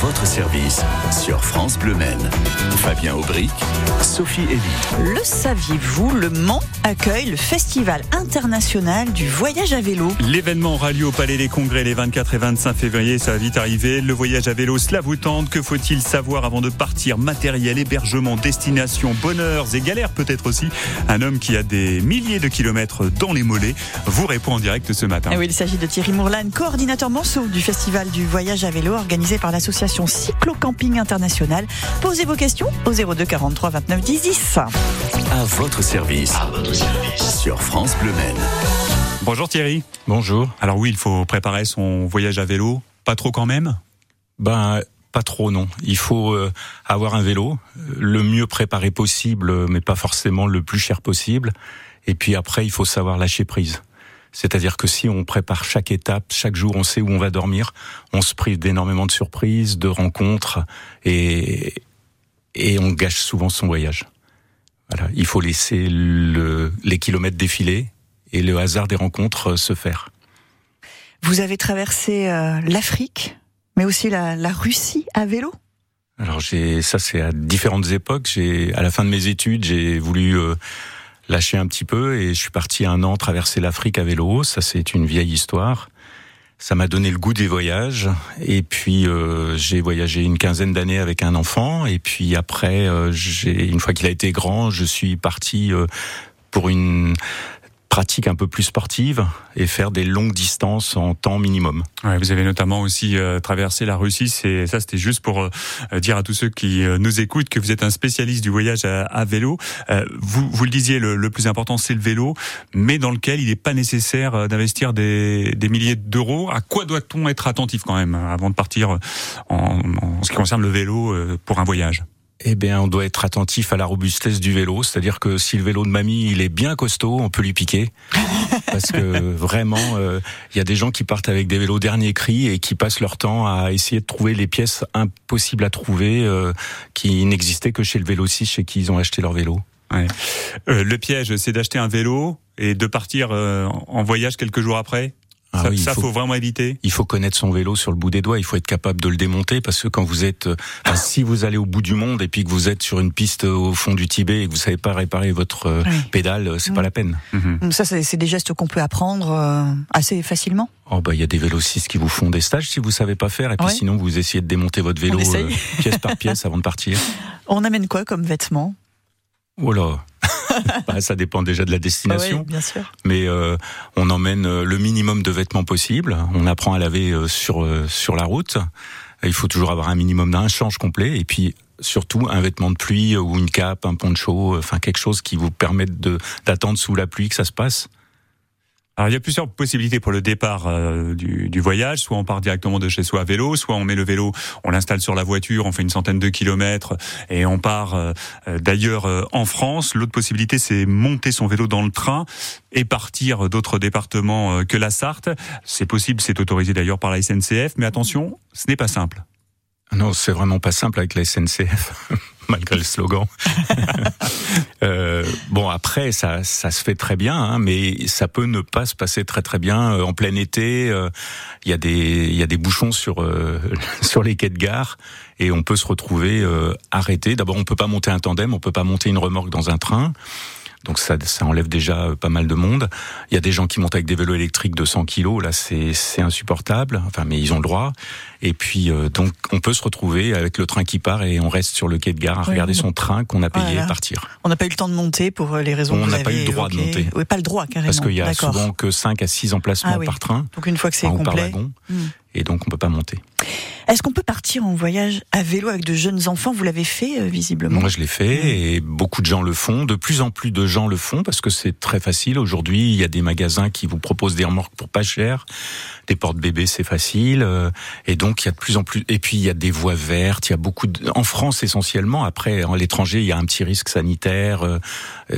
votre service sur France Bleu Maine. Fabien Aubric, Sophie Elie. Le saviez-vous, le Mans accueille le Festival international du voyage à vélo. L'événement aura lieu au Palais des Congrès les 24 et 25 février, ça va vite arriver. Le voyage à vélo, cela vous tente. Que faut-il savoir avant de partir? Matériel, hébergement, destination, bonheurs et galères peut-être aussi. Un homme qui a des milliers de kilomètres dans les mollets vous répond en direct ce matin. Et oui, il s'agit de Thierry Mourlan, coordinateur Manceau du Festival du voyage à vélo organisé par l'association Cyclo Camping International. Posez vos questions au 02 43 29 10 10. À votre service. Sur France Bleu Maine. Bonjour Thierry. Bonjour. Alors oui, il faut préparer son voyage à vélo. Pas trop quand même? Ben pas trop non. Il faut euh, avoir un vélo, le mieux préparé possible, mais pas forcément le plus cher possible. Et puis après, il faut savoir lâcher prise. C'est-à-dire que si on prépare chaque étape, chaque jour, on sait où on va dormir, on se prive d'énormément de surprises, de rencontres, et, et on gâche souvent son voyage. Voilà, il faut laisser le, les kilomètres défiler et le hasard des rencontres se faire. Vous avez traversé euh, l'Afrique, mais aussi la, la, Russie à vélo? Alors j'ai ça c'est à différentes époques. J'ai à la fin de mes études j'ai voulu euh, lâcher un petit peu et je suis parti un an traverser l'Afrique à vélo. Ça c'est une vieille histoire. Ça m'a donné le goût des voyages et puis euh, j'ai voyagé une quinzaine d'années avec un enfant et puis après euh, une fois qu'il a été grand, je suis parti euh, pour une pratique un peu plus sportive et faire des longues distances en temps minimum. Ouais, vous avez notamment aussi euh, traversé la Russie. C'est ça, c'était juste pour euh, dire à tous ceux qui euh, nous écoutent que vous êtes un spécialiste du voyage à, vélo. vous, vous le disiez, le, plus important c'est le vélo, mais dans lequel il n'est pas nécessaire d'investir des, milliers d'euros. À quoi doit-on être attentif quand même avant de partir en ce qui concerne le vélo pour un voyage? Eh bien, on doit être attentif à la robustesse du vélo, c'est-à-dire que si le vélo de mamie il est bien costaud, on peut lui piquer, parce que vraiment, il euh, y a des gens qui partent avec des vélos dernier cri et qui passent leur temps à essayer de trouver les pièces impossibles à trouver, euh, qui n'existaient que chez le vélo 6 chez qui ils ont acheté leur vélo. Ouais. Euh, le piège, c'est d'acheter un vélo et de partir en voyage quelques jours après? Ah ça, oui, ça faut, vraiment éviter. Il faut connaître son vélo sur le bout des doigts. Il faut être capable de le démonter parce que quand vous êtes, euh, si vous allez au bout du monde et puis que vous êtes sur une piste au fond du Tibet et que vous savez pas réparer votre euh, oui. pédale, euh, c'est pas la peine. Mm Ça, c'est des gestes qu'on peut apprendre assez facilement. Oh bah il y a des vélocistes qui vous font des stages si vous savez pas faire et puis ouais. sinon vous essayez de démonter votre vélo euh, pièce par pièce avant de partir. On amène quoi comme vêtements? Oh là bah, ça dépend déjà de la destination. Oui, bien sûr. Mais euh, on emmène euh, le minimum de vêtements possible. On apprend à laver euh, sur sur la route. Il faut toujours avoir un minimum d'un change complet et puis surtout un vêtement de pluie ou une cape, un poncho, enfin quelque chose qui vous permette de d'attendre sous la pluie que ça se passe. Alors il y a plusieurs possibilités pour le départ euh, du, du, voyage. Soit on part directement de chez soi à vélo, soit on met le vélo, on l'installe sur la voiture, on fait une centaine de kilomètres et on part euh, d'ailleurs euh, en France. L'autre possibilité, c'est monter son vélo dans le train et partir d'autres départements que la Sarthe. C'est possible, c'est autorisé d'ailleurs par la SNCF, mais attention, ce n'est pas simple. Non, c'est vraiment pas simple avec la SNCF, malgré le slogan. euh, bon, après, ça, ça se fait très bien, hein, mais ça peut ne pas se passer très très bien euh, en plein été. Il euh, y a des il y a des bouchons sur euh, sur les quais de gare et on peut se retrouver arrêté. D'abord, on peut pas monter un tandem, on peut pas monter une remorque dans un train. Donc ça, ça enlève déjà pas mal de monde. Il y a des gens qui montent avec des vélos électriques de 100 kilos, là c'est c'est insupportable. Enfin, mais ils ont le droit. Et puis euh, donc on peut se retrouver avec le train qui part et on reste sur le quai de gare à oui, regarder son train qu'on a payé voilà. partir. On n'a pas eu le temps de monter pour les raisons. On n'a pas eu le droit évoquées. de monter. Oui, pas le droit carrément. Parce qu'il y a souvent que 5 à 6 emplacements ah, oui. par train. Donc une fois que c'est complet. Par wagon, mmh. Et donc on peut pas monter. Est-ce qu'on peut partir en voyage à vélo avec de jeunes enfants? Vous l'avez fait euh, visiblement. Moi je l'ai fait et beaucoup de gens le font. De plus en plus de gens le font parce que c'est très facile. Aujourd'hui, il y a des magasins qui vous proposent des remorques pour pas cher. Des portes-bébés, c'est facile. Euh, et donc il y a de plus en plus. Et puis il y a des voies vertes. Il y a beaucoup de... en France essentiellement. Après, à l'étranger, il y a un petit risque sanitaire euh,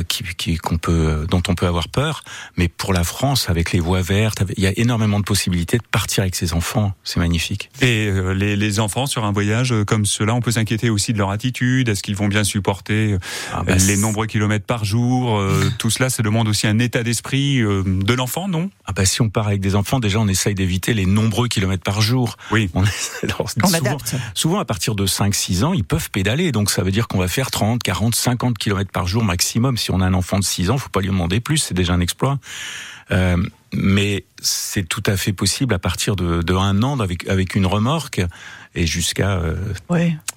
qui, qui, qu'on peut, dont on peut avoir peur. Mais pour la France, avec les voies vertes, il y a énormément de possibilités de partir avec ses enfants. C'est magnifique. Et euh, les, les, enfants sur un voyage comme cela On peut s'inquiéter aussi de leur attitude. Est-ce qu'ils vont bien supporter ah bah, les nombreux kilomètres par jour Tout cela, ça demande aussi un état d'esprit de l'enfant, non? Ah bah, Si on part avec des enfants, déjà, on essaye d'éviter les nombreux kilomètres par jour. Oui. On, souvent, souvent, à partir de 5-6 ans, ils peuvent pédaler. Donc, ça veut dire qu'on va faire 30, 40, 50 kilomètres par jour maximum. Si on a un enfant de 6 ans, faut pas lui demander plus. C'est déjà un exploit. Euh, mais c'est tout à fait possible à partir de, de un an avec, avec une remorque et jusqu'à euh,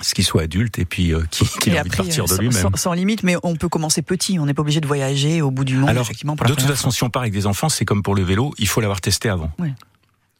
ce qu'il soit adulte et puis euh, qu'il ait envie de partir de lui-même. Sans, limite, mais on peut commencer petit. On n'est pas obligé de voyager au bout du monde. Alors, effectivement, de toute façon, si on part avec des enfants, c'est comme pour le vélo, il faut l'avoir testé avant.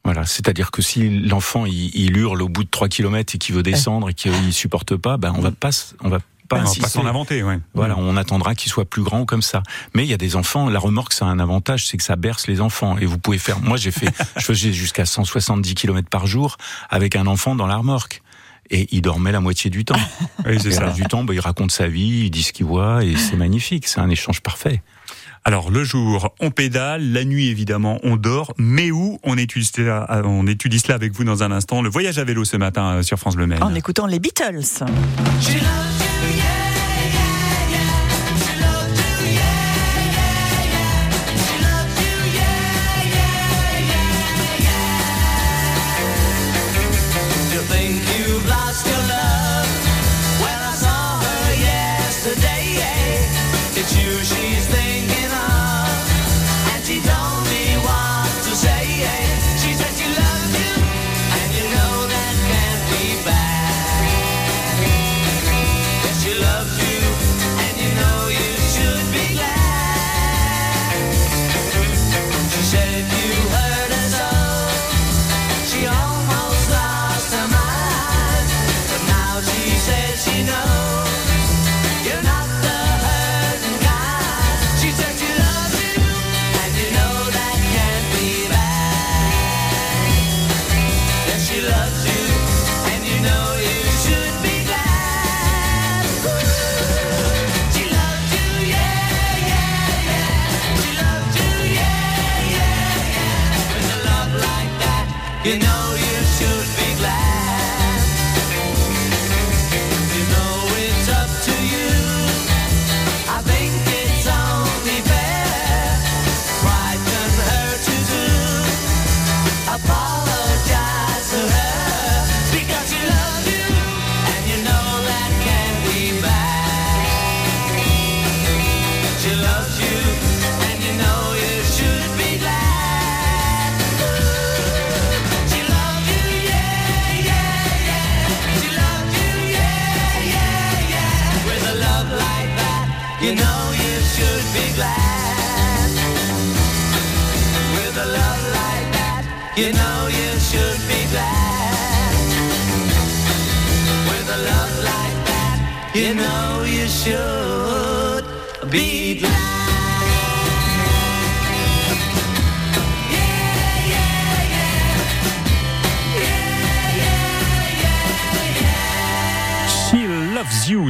Voilà, c'est-à-dire que si l'enfant il, il, hurle au bout de 3 km et qu'il veut descendre et qu'il supporte pas, ben on va pas on va pas on va pas s'en inventer, ouais. Voilà, on attendra qu'il soit plus grand ou comme ça. Mais il y a des enfants, la remorque, ça a un avantage, c'est que ça berce les enfants. Et vous pouvez faire, moi j'ai fait, je faisais jusqu'à 170 km par jour avec un enfant dans la remorque et il dormait la moitié du temps. oui, c'est ça. du temps, bah, il raconte sa vie, il dit ce qu'il voit, et c'est magnifique. C'est un échange parfait. Alors le jour, on pédale, la nuit évidemment, on dort, mais où on étudie cela, on étudie cela avec vous dans un instant. Le voyage à vélo ce matin euh, sur France Bleu Maine. En écoutant les Beatles.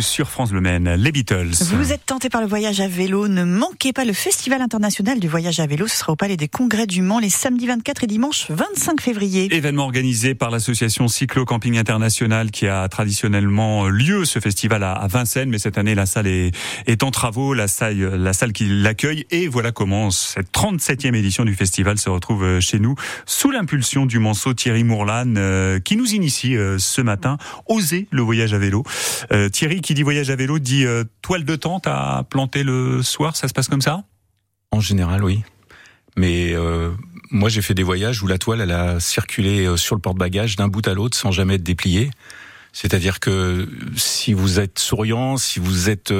Sur France Le Maine, les Beatles. Vous êtes tenté par le voyage à vélo, ne manquez pas le Festival international du voyage à vélo. Ce sera au Palais des Congrès du Mans les samedis 24 et dimanche 25 février. Événement organisé par l'association Cyclo Camping International qui a traditionnellement lieu ce festival à Vincennes, mais cette année la salle est, est en travaux, la salle, la salle qui l'accueille et voilà comment cette 37e édition du festival se retrouve chez nous sous l'impulsion du manceau Thierry Mourlan euh, qui nous initie euh, ce matin, oser le voyage à vélo. Euh, Thierry qui dit voyage à vélo dit euh, toile de tente à planter le soir, ça se passe comme ça? En général, oui. Mais euh, moi, j'ai fait des voyages où la toile, elle a circulé euh, sur le porte-bagages d'un bout à l'autre sans jamais être dépliée. C'est-à-dire que si vous êtes souriant, si vous êtes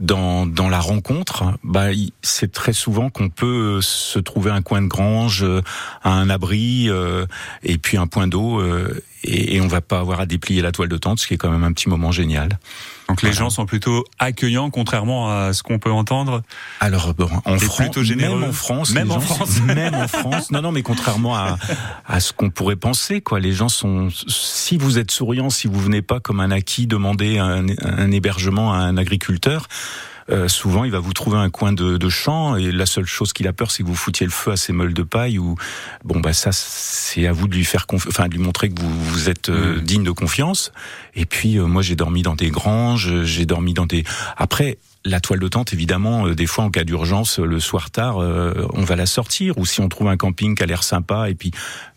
dans, dans la rencontre, bah, c'est très souvent qu'on peut se trouver un coin de grange, un abri, et puis un point d'eau, et, et on va pas avoir à déplier la toile de tente, ce qui est quand même un petit moment génial. Donc les gens sont plutôt accueillants, contrairement à ce qu'on peut entendre. Alors en France, même en France, même en France, même en France. Non, non, mais contrairement à, à ce qu'on pourrait penser, quoi. Les gens sont. Si vous êtes souriant, si vous venez pas comme un acquis demander un, un hébergement à un agriculteur, euh, souvent il va vous trouver un coin de, de champ et la seule chose qu'il a peur c'est que vous foutiez le feu à ses meules de paille ou bon bah ça c'est à vous de lui faire enfin de lui montrer que vous, vous êtes euh, mmh. digne de confiance. Et puis moi j'ai dormi dans des granges, j'ai dormi dans des après la toile de tente, évidemment, euh, des fois en cas d'urgence, le soir tard, euh, on va la sortir. Ou si on trouve un camping qui a l'air sympa, et puis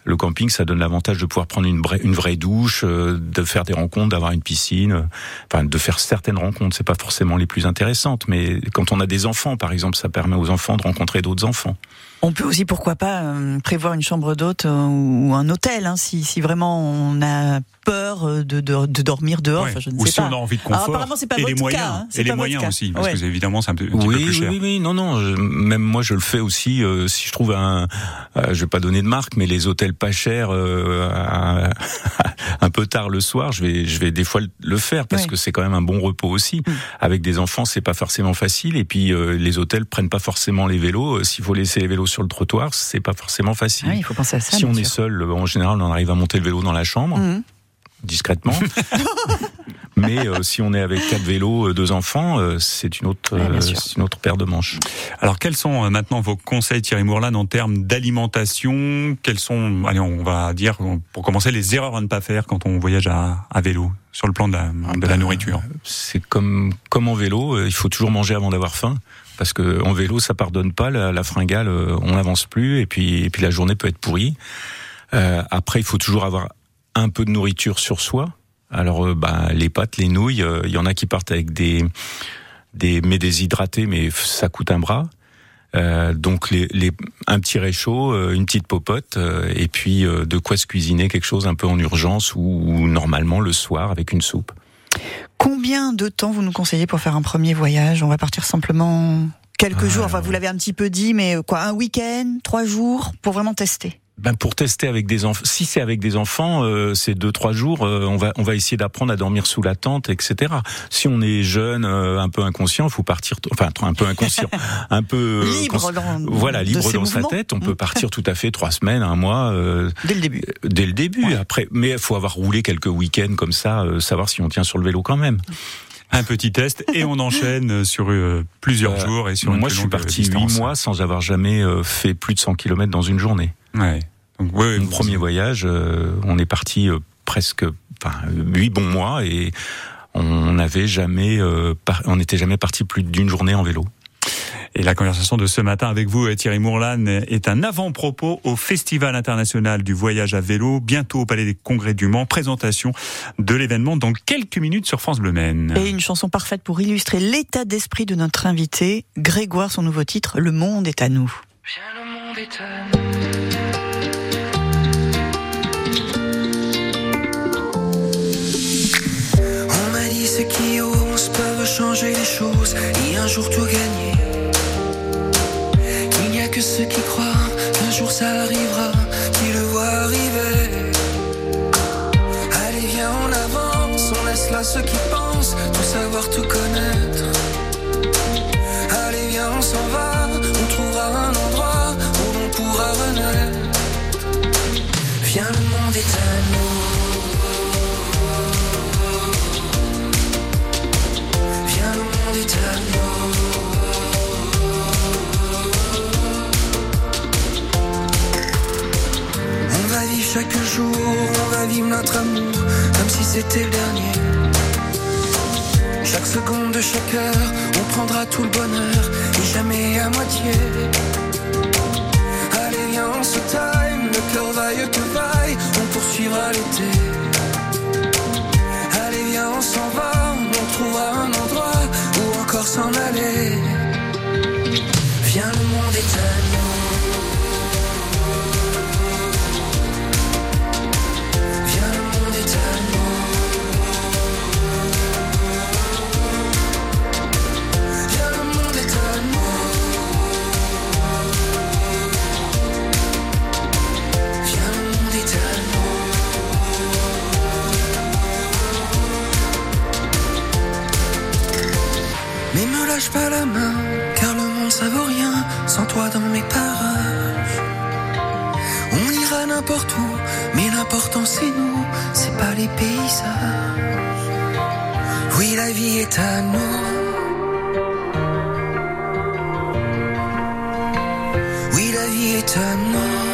le camping, ça donne l'avantage de pouvoir prendre une, vraie, douche, euh, de faire des rencontres, d'avoir une piscine, enfin de faire certaines rencontres. C'est pas forcément les plus intéressantes, mais quand on a des enfants, par exemple, ça permet aux enfants de rencontrer d'autres enfants. On peut aussi, pourquoi pas, prévoir une chambre d'hôte ou un hôtel, hein, si, si vraiment on a peur euh, de, de, de dormir dehors. Enfin, je ne Ou sais si pas. on a envie de confort. Alors, apparemment, c'est pas et votre les moyens, cas, hein. et les moyens aussi, parce ouais. que évidemment, c'est un, peu, un oui, peu plus cher. Oui, oui, non, non. Je, même moi, je le fais aussi. Euh, si je trouve un, euh, je vais pas donner de marque, mais les hôtels pas chers, euh, un peu tard le soir, je vais, je vais des fois le faire parce ouais. que c'est quand même un bon repos aussi. Mm. Avec des enfants, c'est pas forcément facile. Et puis euh, les hôtels prennent pas forcément les vélos. S'il faut laisser les vélos sur le trottoir, c'est pas forcément facile. Ah, il faut penser à ça. Si on sûr. est seul, en général, on arrive à monter le vélo dans la chambre. Mm discrètement. Mais euh, si on est avec quatre vélos, euh, deux enfants, euh, c'est une autre, ouais, une autre paire de manches. Alors, quels sont maintenant vos conseils, Thierry Mourlan, en termes d'alimentation? Quels sont, allez, on va dire, pour commencer, les erreurs à ne pas faire quand on voyage à, à vélo sur le plan de la, de la ben, nourriture? C'est comme, comme en vélo, il faut toujours manger avant d'avoir faim. Parce que en vélo, ça pardonne pas. La, la fringale, on n'avance plus, et puis, et puis la journée peut être pourrie. Euh, après, il faut toujours avoir un peu de nourriture sur soi. Alors, euh, bah, les pâtes, les nouilles, il euh, y en a qui partent avec des des mais déshydratés, mais ça coûte un bras. Euh, donc les, les, un petit réchaud, euh, une petite popote, euh, et puis de quoi se cuisiner quelque chose un peu en urgence ou, ou, normalement le soir avec une soupe. Combien de temps vous nous conseillez pour faire un premier voyage? On va partir simplement quelques jours. Enfin, vous l'avez un petit peu dit, mais quoi, un week-end, trois jours pour vraiment tester? Ben pour tester avec des enfants, si c'est avec des enfants, euh, c'est deux trois jours. Euh, on va on va essayer d'apprendre à dormir sous la tente, etc. Si on est jeune, euh, un peu inconscient, il faut partir. Enfin, un peu inconscient, un peu libre dans voilà libre dans mouvements. sa tête. On peut partir tout à fait trois semaines, un mois. dès le début. Dès le début. Ouais. Après, mais il faut avoir roulé quelques week-ends comme ça, savoir si on tient sur le vélo quand même un petit test et on enchaîne sur euh, plusieurs euh, jours et sur une moi je suis parti huit mois sans avoir jamais euh, fait plus de 100 km dans une journée. Ouais. Donc, ouais, Mon premier voyage, euh, on est parti presque enfin huit bons mois et on n'avait jamais par, on n'était jamais parti plus d'une journée en vélo. Et la conversation de ce matin avec vous, Thierry Mourlan, est un avant-propos au Festival international du voyage à vélo, bientôt au Palais des Congrès du Mans. Présentation de l'événement dans quelques minutes sur France Bleu Maine. Et une chanson parfaite pour illustrer l'état d'esprit de notre invité, Grégoire, son nouveau titre, Le monde est à nous. Viens, le monde est à nous. Changer les choses et un jour tout gagner que ceux qui croient qu'un jour ça arrivera, qui le voient arriver. Allez, viens, on avance, on laisse là ceux qui pensent tout savoir, tout connaître. Jour, on va vivre notre amour comme si c'était le dernier. Chaque seconde de chaque heure, on prendra tout le bonheur et jamais à moitié. Allez, viens, on se time, le cœur vaille que vaille, on poursuivra l'été. Allez, viens, on s'en va, on trouvera un Mais me lâche pas la main, car le monde ça vaut rien sans toi dans mes parages. On ira n'importe où, mais l'important c'est nous, c'est pas les paysages. Oui, la vie est à nous. Oui, la vie est à nous.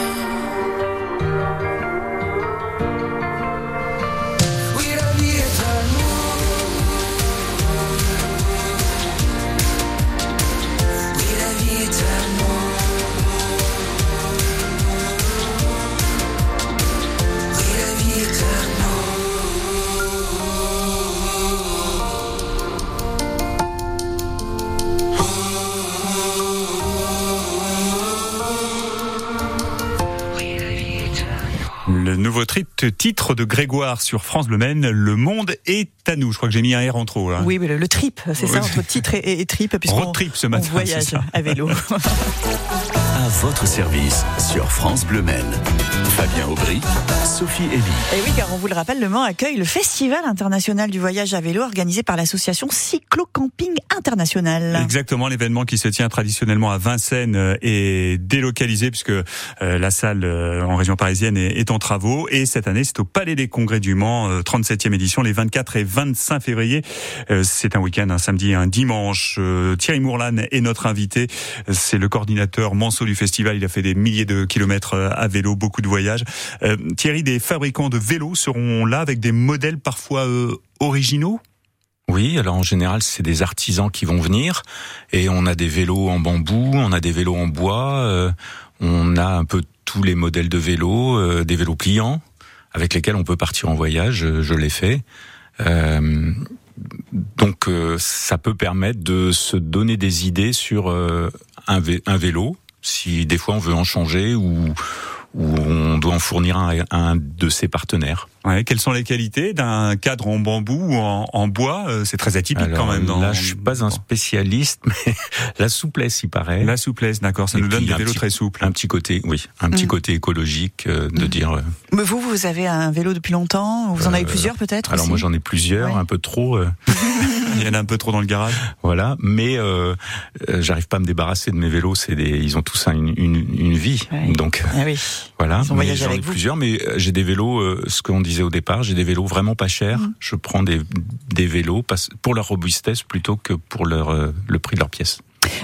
Titre de Grégoire sur France Bleu Maine, Le monde est à nous. Je crois que j'ai mis un R en trop là. Oui, mais le, le trip, c'est ça, entre titre et, et- et trip, Road trip ce on matin, voyage à vélo. Votre service sur France Bleu Maine. Fabien Aubry, Sophie Elie. Et oui, car on vous le rappelle, Le Mans accueille le Festival international du voyage à vélo organisé par l'association Cyclo Camping International. Exactement, l'événement qui se tient traditionnellement à Vincennes euh, est délocalisé puisque euh, la salle euh, en région parisienne est, en travaux et cette année c'est au Palais des Congrès du Mans, euh, 37e édition, les 24 et 25 février. C'est un week-end, un samedi et un dimanche. Thierry Mourlan est notre invité, c'est le coordinateur Manceau du festival, il a fait des milliers de kilomètres euh, à vélo, beaucoup de voyages. Euh, Thierry, des fabricants de vélos seront là avec des modèles parfois euh, originaux? Oui, alors en général, c'est des artisans qui vont venir et on a des vélos en bambou, on a des vélos en bois, on a un peu tous les modèles de vélos, des vélos pliants avec lesquels on peut partir en voyage, je l'ai fait. Donc ça peut permettre de se donner des idées sur un vélo, si des fois on veut en changer ou, ou on doit en fournir un à un de ses partenaires. Ouais, quelles sont les qualités d'un cadre en bambou ou en, en bois euh, C'est très atypique Alors, quand même. Dans, là, je suis pas un spécialiste, mais la souplesse, il paraît. La souplesse, d'accord, ça Et nous donne des un vélos petit- très souples. Un petit côté, oui, un petit Mm. côté écologique euh, de dire. euh, Mais vous, vous avez un vélo depuis longtemps? Vous en avez plusieurs peut-être alors aussi? moi j'en ai plusieurs, Ouais. un peu trop, euh, Il y en a un peu trop dans le garage. voilà. Mais euh, euh, j'arrive pas à me débarrasser de mes vélos. C'est des, ils ont tous un- une, une, une vie, Ouais. donc Ah oui. voilà. Ils ont Mais voyagé j'en ai avec vous. plusieurs, mais euh, j'ai des vélos. euh, ce qu'on disait au départ, j'ai des vélos vraiment pas chers. Mm. Je prends des des vélos parce- pour leur robustesse plutôt que pour leur euh, le prix de leurs pièces.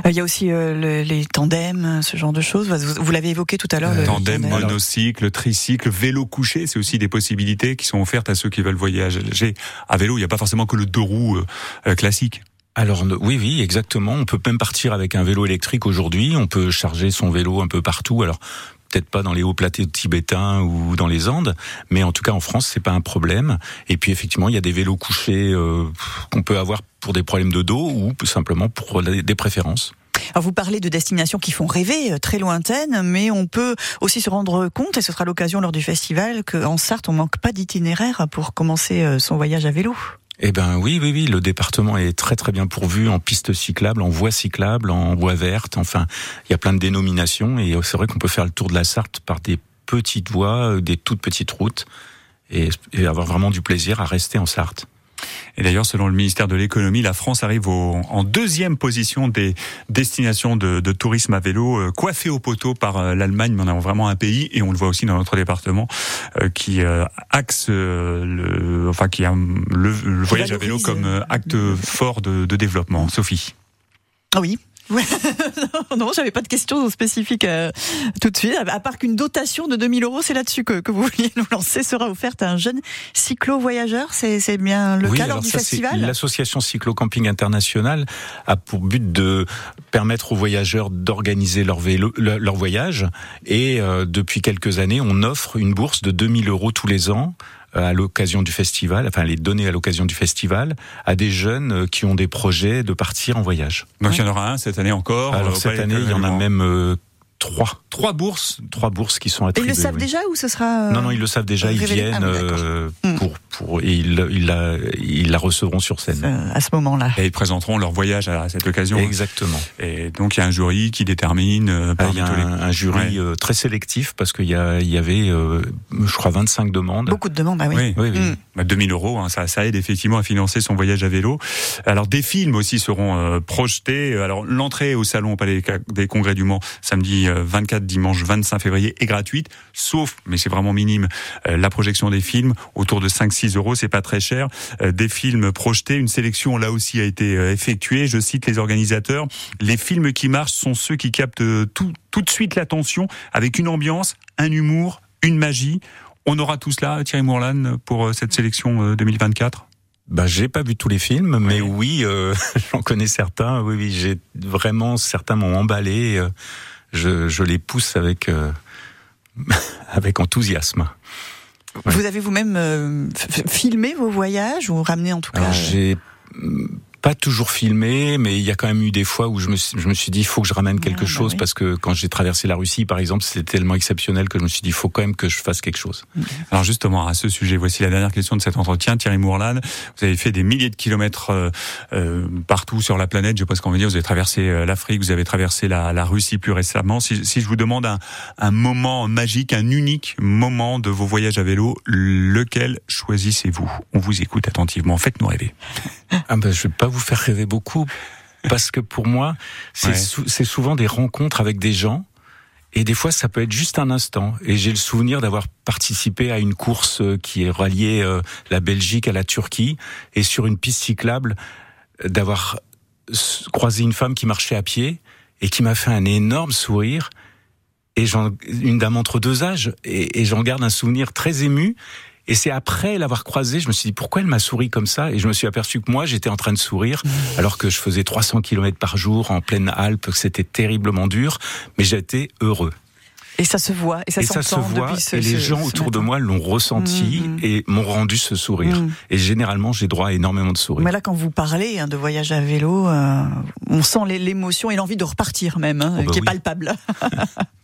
Euh, Il y a aussi euh, le- les tandems, ce genre de choses. Vous, vous l'avez évoqué tout à l'heure. Tandem, tandem. monocycle, tricycle, vélo couché, c'est aussi des possibilités qui sont offertes à ceux qui veulent voyager à vélo. Il n'y a pas forcément que le deux roues euh, euh, classique. Alors oui, oui, exactement. On peut même partir avec un vélo électrique aujourd'hui. On peut charger son vélo un peu partout. Alors peut-être pas dans les hauts plateaux tibétains ou dans les Andes, mais en tout cas en France c'est pas un problème. Et puis effectivement il y a des vélos couchés euh, qu'on peut avoir pour des problèmes de dos ou simplement pour des préférences. Alors vous parlez de destinations qui font rêver, euh, très lointaines, mais on peut aussi se rendre compte, et ce sera l'occasion lors du festival, qu'en Sarthe, on manque pas d'itinéraire pour commencer euh, son voyage à vélo. Eh ben oui, oui, oui, le département est très très bien pourvu en pistes cyclables, en voies cyclables, en voies vertes. Enfin, il y a plein de dénominations et c'est vrai qu'on peut faire le tour de la Sarthe par des petites voies, euh, des toutes petites routes et, et avoir vraiment du plaisir à rester en Sarthe. Et d'ailleurs, selon le ministère de l'économie, la France arrive au- en deuxième position des destinations de, de tourisme à vélo, euh, coiffé au poteau par euh, l'Allemagne, mais on a vraiment un pays, et on le voit aussi dans notre département, euh, qui euh, axe le, enfin qui a le, le voyage à vélo comme acte fort de, de développement. Sophie. Ah oui. Non, non, j'avais pas de questions spécifiques euh, tout de suite. À part qu'une dotation de 2000 euros, c'est là-dessus que, que vous vouliez nous lancer, sera offerte à un jeune cyclo-voyageur. C'est, bien le oui, cas lors du ça, festival L'association Cyclo-Camping International a pour but de permettre aux voyageurs d'organiser leur vélo, leur, voyage. Et euh, depuis quelques années, on offre une bourse de 2000 euros tous les ans à l'occasion du festival, enfin les donner à l'occasion du festival à des jeunes euh, qui ont des projets de partir en voyage. Donc il y en aura un cette année encore. Alors euh, cette année, il y en a même euh, trois, trois bourses. trois bourses qui sont Et attribuées. ils le savent oui. déjà ou ce sera euh, Non, non, ils le savent déjà. Ils révélé viennent Ah oui, euh, Hmm. pour pour et ils, ils la ils la recevront sur scène. euh, à ce moment-là Et ils présenteront leur voyage à cette occasion. Exactement. Et donc il y a un jury qui détermine. euh, Ah, Il y a les- un, jury Ouais. euh, très sélectif parce qu'il y, a- il y avait, euh, je crois, 25 demandes. Beaucoup de demandes, ah oui. Oui. Oui, oui. Mm. 2000 euros, hein, ça, ça aide effectivement à financer son voyage à vélo. Alors des films aussi seront euh, projetés. Alors l'entrée au salon au Palais des Congrès du Mans samedi 24, dimanche 25 février est gratuite, sauf, mais c'est vraiment minime, la projection des films autour de 5-6 euros, c'est pas très cher. Des films projetés, une sélection là aussi a été effectuée. Je cite les organisateurs, les films qui marchent sont ceux qui captent tout, tout de suite l'attention avec une ambiance, un humour, une magie. On aura tout cela, Thierry Mourlan, pour euh, cette sélection 2024 euh, bah, j'ai pas vu tous les films, mais oui, euh, j'en connais certains. Oui, oui, j'ai vraiment certains m'ont emballé. Je, je, les pousse avec avec enthousiasme. Vous avez vous-même filmé vos voyages ou ramené en tout cas J'ai pas toujours filmé, mais il y a quand même eu des fois où je me, je me suis dit, il faut que je ramène quelque ah, bah chose, parce que quand j'ai traversé la Russie, par exemple, c'était tellement exceptionnel que je me suis dit, il faut quand même que je fasse quelque chose. Mm. Alors justement, à ce sujet, voici la dernière question de cet entretien. Thierry Mourlan, vous avez fait des milliers de kilomètres euh, euh partout sur la planète, je pense qu'on veut dire, vous avez traversé euh, l'Afrique, vous avez traversé la, la Russie plus récemment. Si, si, je vous demande un, un moment magique, un unique moment de vos voyages à vélo, lequel choisissez-vous? On vous écoute attentivement, faites-nous rêver. Ah ben, je vais pas vous faire rêver beaucoup, parce que pour moi, c'est souvent des rencontres avec des gens. Et des fois, ça peut être juste un instant. Et j'ai le souvenir d'avoir participé à une course euh, qui est reliée euh, la Belgique à la Turquie, et sur une piste cyclable, d'avoir croisé une femme qui marchait à pied et qui m'a fait un énorme sourire. Et une dame entre deux âges, et, et j'en garde un souvenir très ému. Et c'est après l'avoir croisée, je me suis dit pourquoi elle m'a souri comme ça? Et je me suis aperçu que moi, j'étais en train de sourire mmh. alors que je faisais 300 km par jour en pleine Alpes, que c'était terriblement dur, mais j'étais heureux. Et ça se voit, et ça, ça se voit, et les gens autour de moi l'ont ressenti mmh, mmh. et m'ont rendu ce sourire. Et généralement, j'ai droit à énormément de sourires. Mais là, quand vous parlez hein, de voyage à vélo, euh, on sent l'émotion et l'envie de repartir même, hein, oh bah qui est palpable.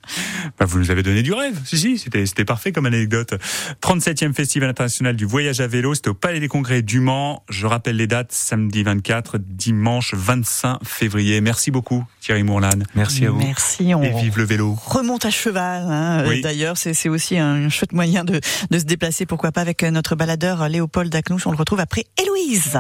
Bah, vous nous avez donné du rêve. Si, si, c'était, parfait comme anecdote. 37e Festival international du voyage à vélo. C'était au Palais des Congrès du Mans. Je rappelle les dates. Samedi 24, dimanche 25 février. Merci beaucoup, Thierry Mourlan. Merci à vous. Merci. On Et vive le vélo. Remonte à cheval. Hein. D'ailleurs, c'est, c'est aussi un chouette moyen de, de se déplacer. Pourquoi pas avec notre baladeur Léopold Dacnouche. On le retrouve après Héloïse.